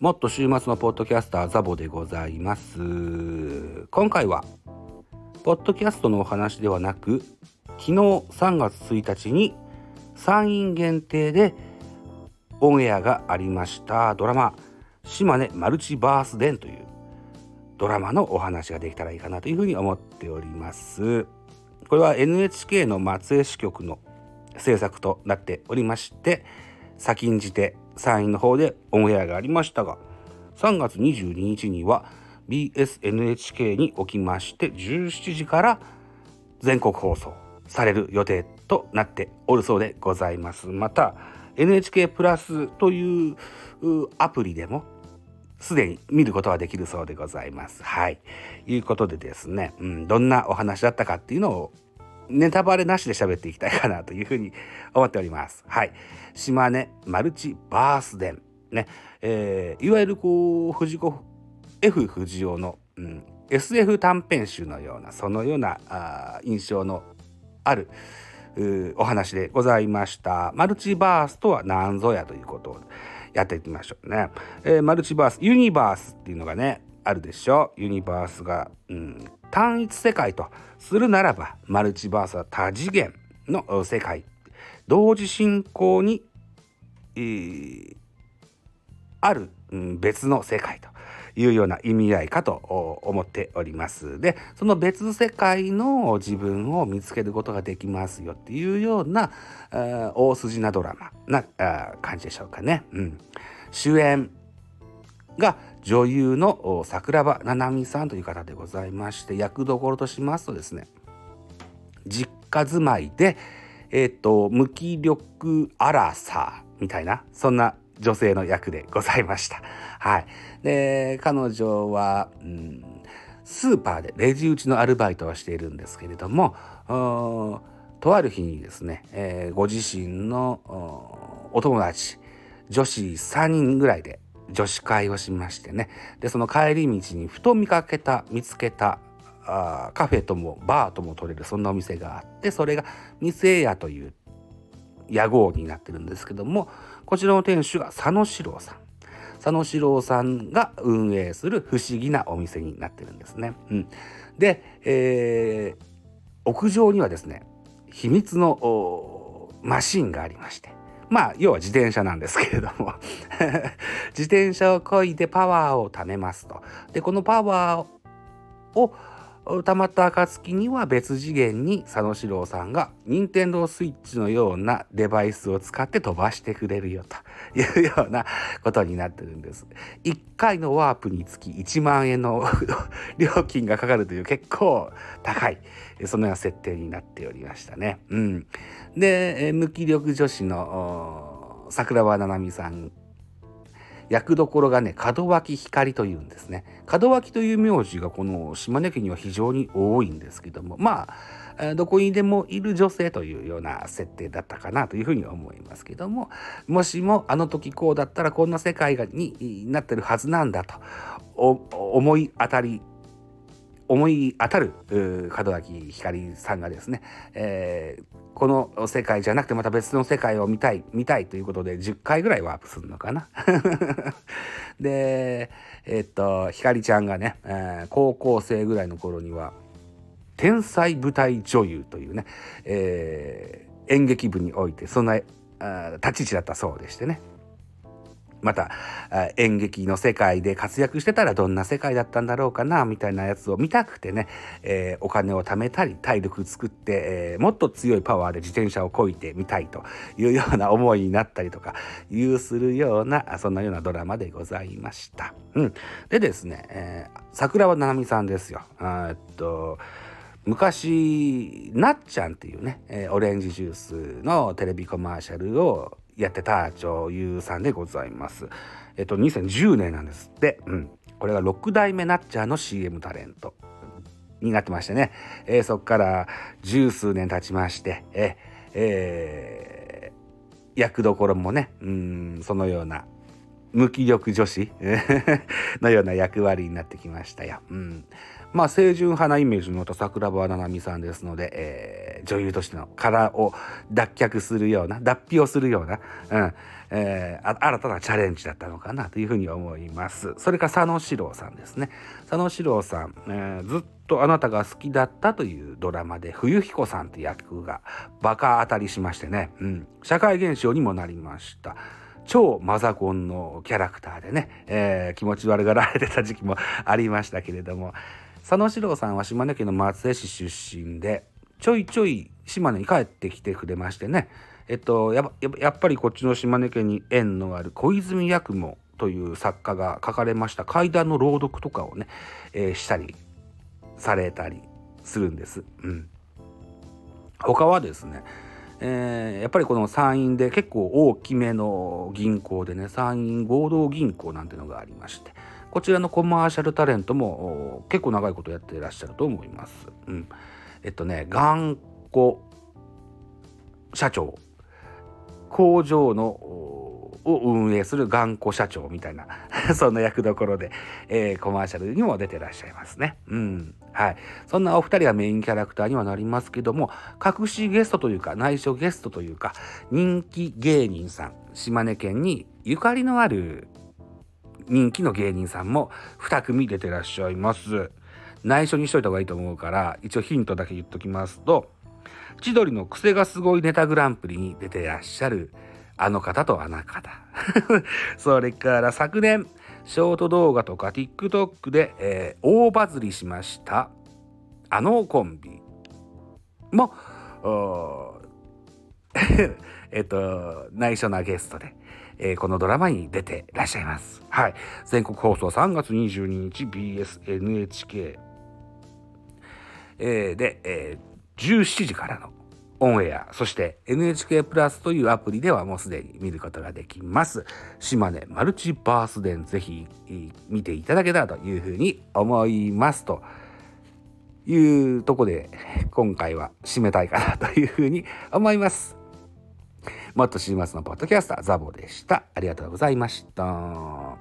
もっと週末のポッドキャスターザボでございます。今回はポッドキャストのお話ではなく昨日3月1日に山陰限定でオンエアがありました。ドラマ島根マルチバースデンというドラマのお話ができたらいいかなというふうに思っております。これは NHK の松江支局の制作となっておりまして先んじて山陰の方でオンエアがありましたが3月22日には BSNHK におきまして17時から全国放送される予定となっておるそうでございますまた NHK プラスというアプリでもすでに見ることはできるそうでございます。はい。いうことでですね、うん、どんなお話だったかっていうのをネタバレなしで喋っていきたいかなというふうに思っております。はい。島根マルチバースデン。ね。えー、いわゆるこう、藤子 F 不二雄の、うん、SF 短編集のような、そのようなあ印象のあるお話でございました。マルチバースとは何ぞやということをやっていきましょうね。えー、マルチバース、ユニバースっていうのがね、あるでしょ？ユニバースが、うん、単一世界とするならばマルチバースは多次元の世界同時進行に、えー、ある、うん、別の世界というような意味合いかと思っております。でその別世界の自分を見つけることができますよっていうような大筋なドラマな感じでしょうかね。うん、主演が女優の桜庭ななみさんという方でございまして役どころとしますとですね実家住まいでえ、ー、と無気力アラサーみたいなそんな女性の役でございました。はい、で彼女は、うん、スーパーでレジ打ちのアルバイトをしているんですけれどもとある日にですね、えー、ご自身のお友達女子3人ぐらいで女子会をしましてね。でその帰り道にふと見かけた見つけたあカフェともバーとも取れるそんなお店があってそれが店屋という屋号になってるんですけどもこちらの店主が佐野史郎さん。佐野史郎さんが運営する不思議なお店になってるんですね。うん、で、えー、屋上にはですね秘密のマシンがありまして。まあ要は自転車なんですけれども 自転車を漕いでパワーを貯めますと。でこのパワーをたまった暁には別次元に佐野史郎さんが任天堂スイッチのようなデバイスを使って飛ばしてくれるよと いうようなことになってるんです。1回のワープにつき1万円の料金がかかるという結構高いそのような設定になっておりましたね。うん、で無気力女子の桜庭ななみさん。役どころがね門脇光というんですね。門脇という名字がこの島根県には非常に多いんですけども。まあどこにでもいる女性というような設定だったかなというふうに思いますけども。もしもあの時こうだったらこんな世界がになってるはずなんだと思い当たり思い当たる門脇光さんがですね、えー、この世界じゃなくてまた別の世界を見たい見たいということで10回ぐらいワープするのかな。でえ、っとひかりちゃんがね、えー、高校生ぐらいの頃には天才舞台女優というね、えー、演劇部においてそんな立ち位置だったそうでしてねまた演劇の世界で活躍してたらどんな世界だったんだろうかなみたいなやつを見たくてね、えー、お金を貯めたり体力作って、えー、もっと強いパワーで自転車をこいてみたいというような思いになったりとかいうするようなそんなようなドラマでございました。うん、でですね、えー、桜庭ななみさんですよ。えっと昔なっちゃんっていうね、え、オレンジジュースのテレビコマーシャルをやってた女優さんでございます。えっと2010年なんですって、うん、これが6代目なっちゃんの CM タレント。になってましてね、えー、そっから十数年経ちましてええー、役どころもねうんそのような無気力女子 のような役割になってきましたよ。うん、まあ清純派なイメージの桜庭ななみさんですので、えー、女優としての殻を脱却するような脱皮をするような、うんえー、新たなチャレンジだったのかなというふうに思います。それから佐野史郎さんですね。佐野史郎さん、えー、ずっとあなたが好きだったというドラマで冬彦さんという役がバカ当たりしましてね、うん、社会現象にもなりました。超マザコンのキャラクターでね、えー、気持ち悪がられてた時期もありましたけれども。佐野史郎さんは島根県の松江市出身でちょいちょい島根に帰ってきてくれましてねえっとやっぱりこっちの島根県に縁のある小泉八雲という作家が書かれました怪談の朗読とかをね、えー、したりされたりするんです。うん、他はですねえー、やっぱりこの山陰で結構大きめの銀行でね山陰合同銀行なんていうのがありましてこちらのコマーシャルタレントも結構長いことやってらっしゃると思います。うん、えっとね頑固社長工場のを運営する頑固社長みたいな そんな役どころで、えー、コマーシャルにも出てらっしゃいますね。うん。はい。そんなお二人はメインキャラクターにはなりますけども、隠しゲストというか、内緒ゲストというか、人気芸人さん、島根県にゆかりのある人気の芸人さんも2組出てらっしゃいます。内緒にしといた方がいいと思うから、一応ヒントだけ言っときますと、千鳥の癖がすごいネタグランプリに出てらっしゃるあの方とあの方。それから昨年、ショート動画とか TikTok で、えー、大バズりしましたあのコンビも えっと内緒なゲストで、えー、このドラマに出てらっしゃいます。はい、全国放送3月22日 BSNHK、えー、で、えー、17時からのオンエア、そして NHK プラスというアプリではもうすでに見ることができます。島根マルチバースデン、ぜひ見ていただけたらというふうに思いますと。いうとこで今回は締めたいかなというふうに思います。もっとしますのポッドキャスターザボでした。ありがとうございました。